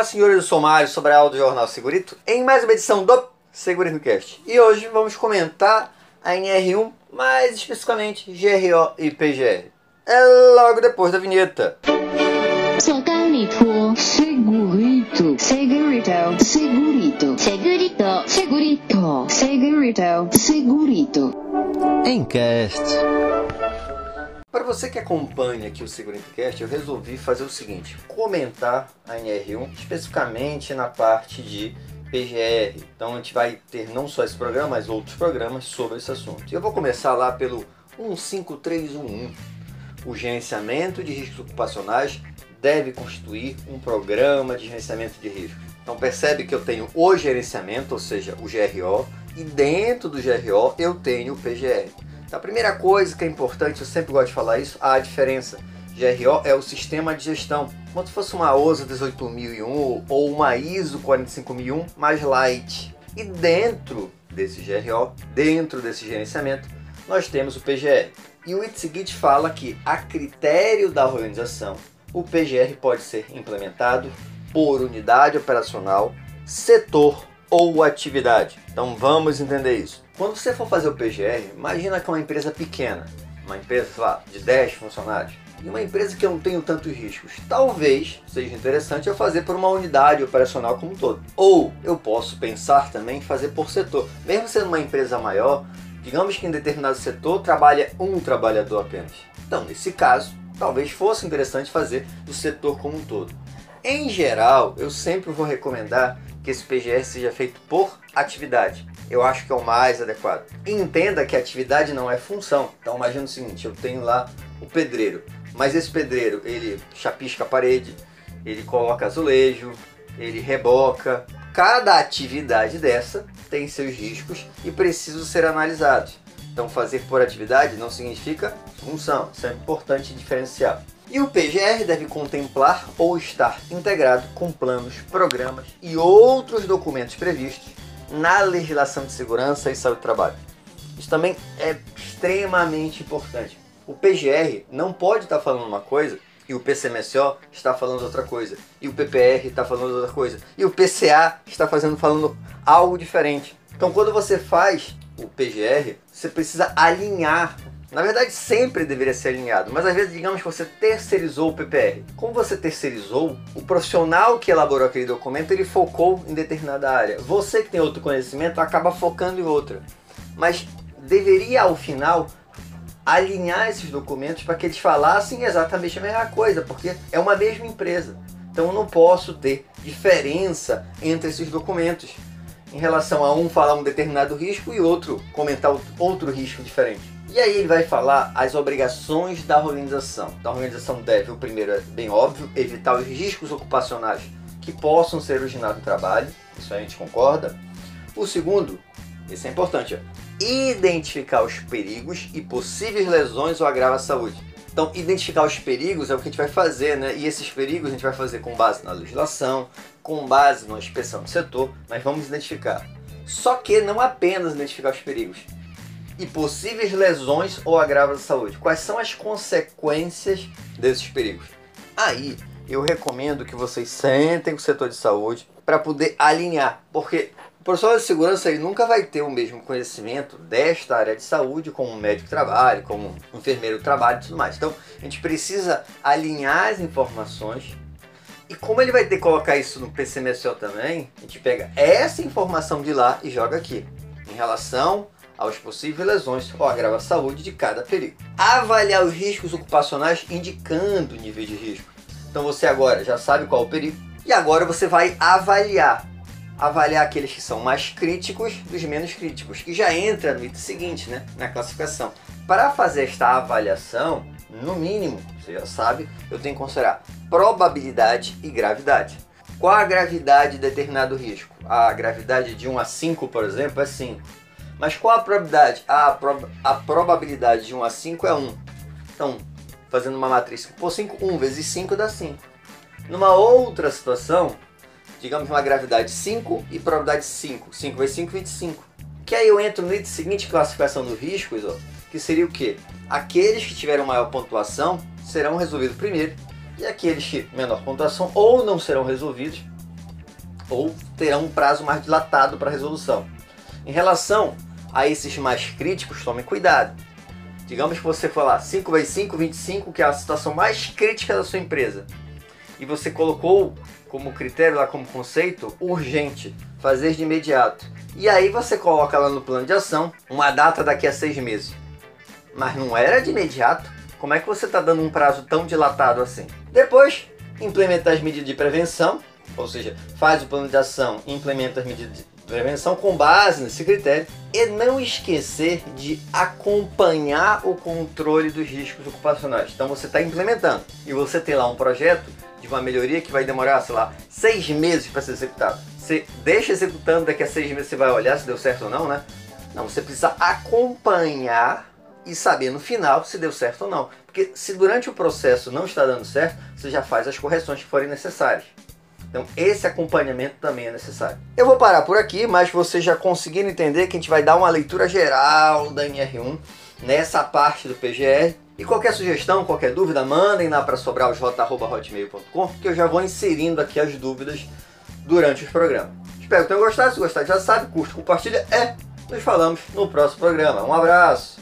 Olá, senhores do Somário, sobre a aula do Jornal Segurito, em mais uma edição do Segurito Cast. E hoje vamos comentar a NR1, mais especificamente GRO e PGR. É logo depois da vinheta. Segurito, segurito, segurito, segurito, segurito, segurito, segurito, segurito. Encast. Você que acompanha aqui o Segurito Cast, eu resolvi fazer o seguinte: comentar a NR1 especificamente na parte de PGR. Então a gente vai ter não só esse programa, mas outros programas sobre esse assunto. Eu vou começar lá pelo 15311. O gerenciamento de riscos ocupacionais deve constituir um programa de gerenciamento de riscos. Então percebe que eu tenho o gerenciamento, ou seja, o GRO, e dentro do GRO eu tenho o PGR. Então, a primeira coisa que é importante, eu sempre gosto de falar isso, a diferença. GRO é o sistema de gestão. Como se fosse uma OSA 18001 ou uma ISO 45001 mais light. E dentro desse GRO, dentro desse gerenciamento, nós temos o PGR. E o Itsigit fala que, a critério da organização, o PGR pode ser implementado por unidade operacional, setor ou atividade. Então vamos entender isso. Quando você for fazer o PGR, imagina que é uma empresa pequena, uma empresa lá, de 10 funcionários, e uma empresa que eu não tenho tantos riscos. Talvez seja interessante eu fazer por uma unidade operacional como um todo. Ou eu posso pensar também em fazer por setor. Mesmo sendo uma empresa maior, digamos que em determinado setor trabalha um trabalhador apenas. Então, nesse caso, talvez fosse interessante fazer do setor como um todo. Em geral, eu sempre vou recomendar que esse PGR seja feito por atividade. Eu acho que é o mais adequado. Entenda que atividade não é função. Então imagina o seguinte, eu tenho lá o pedreiro, mas esse pedreiro, ele chapisca a parede, ele coloca azulejo, ele reboca. Cada atividade dessa tem seus riscos e precisam ser analisados. Então fazer por atividade não significa função, isso é importante diferenciar. E o PGR deve contemplar ou estar integrado com planos, programas e outros documentos previstos na legislação de segurança e saúde do trabalho. Isso também é extremamente importante. O PGR não pode estar falando uma coisa e o PCMSO está falando outra coisa, e o PPR está falando outra coisa, e o PCA está fazendo falando algo diferente. Então, quando você faz o PGR, você precisa alinhar na verdade, sempre deveria ser alinhado, mas às vezes, digamos que você terceirizou o PPR. Como você terceirizou, o profissional que elaborou aquele documento, ele focou em determinada área. Você que tem outro conhecimento acaba focando em outra. Mas deveria, ao final, alinhar esses documentos para que eles falassem exatamente a mesma coisa, porque é uma mesma empresa. Então eu não posso ter diferença entre esses documentos em relação a um falar um determinado risco e outro comentar outro risco diferente. E aí ele vai falar as obrigações da organização. Então a organização deve, o primeiro é bem óbvio, evitar os riscos ocupacionais que possam ser originados no trabalho, isso a gente concorda. O segundo, esse é importante, ó, identificar os perigos e possíveis lesões ou agravo à saúde. Então, identificar os perigos é o que a gente vai fazer, né? E esses perigos a gente vai fazer com base na legislação, com base na inspeção do setor, mas vamos identificar. Só que não apenas identificar os perigos, e possíveis lesões ou agravos da saúde. Quais são as consequências desses perigos? Aí eu recomendo que vocês sentem com o setor de saúde para poder alinhar, porque o profissional de segurança ele nunca vai ter o mesmo conhecimento desta área de saúde como um médico de trabalho, como um enfermeiro de trabalho e tudo mais. Então a gente precisa alinhar as informações e como ele vai ter que colocar isso no PCMSO também, a gente pega essa informação de lá e joga aqui em relação aos possíveis lesões ou agrava a saúde de cada perigo. Avaliar os riscos ocupacionais indicando o nível de risco. Então você agora já sabe qual é o perigo e agora você vai avaliar. Avaliar aqueles que são mais críticos dos menos críticos, que já entra no item seguinte, né, na classificação. Para fazer esta avaliação, no mínimo, você já sabe, eu tenho que considerar probabilidade e gravidade. Qual a gravidade de determinado risco? A gravidade de 1 a 5, por exemplo, é 5. Mas qual a probabilidade? A, prob a probabilidade de 1 a 5 é 1. Então, fazendo uma matriz por 5, 1 vezes 5 dá 5. Numa outra situação, digamos uma gravidade 5 e probabilidade 5. 5 vezes 5, 25. Que aí eu entro item seguinte, classificação dos riscos, ó, que seria o quê? Aqueles que tiveram maior pontuação serão resolvidos primeiro, e aqueles que menor pontuação ou não serão resolvidos ou terão um prazo mais dilatado para resolução. Em relação a esses mais críticos, tome cuidado. Digamos que você for lá 5 vezes 5, 25, que é a situação mais crítica da sua empresa. E você colocou como critério lá como conceito urgente, fazer de imediato. E aí você coloca lá no plano de ação uma data daqui a seis meses. Mas não era de imediato. Como é que você está dando um prazo tão dilatado assim? Depois, implementar as medidas de prevenção, ou seja, faz o plano de ação implementa as medidas prevenção com base nesse critério e não esquecer de acompanhar o controle dos riscos ocupacionais. Então você está implementando e você tem lá um projeto de uma melhoria que vai demorar, sei lá, seis meses para ser executado. Você deixa executando, daqui a seis meses você vai olhar se deu certo ou não, né? Não, você precisa acompanhar e saber no final se deu certo ou não. Porque se durante o processo não está dando certo, você já faz as correções que forem necessárias. Então, esse acompanhamento também é necessário. Eu vou parar por aqui, mas vocês já conseguiram entender que a gente vai dar uma leitura geral da NR1 nessa parte do PGR. E qualquer sugestão, qualquer dúvida, mandem lá para sobralj.hotmail.com que eu já vou inserindo aqui as dúvidas durante os programas. Espero que tenham gostado. Se gostar, já sabe, curte, compartilha. É, nos falamos no próximo programa. Um abraço!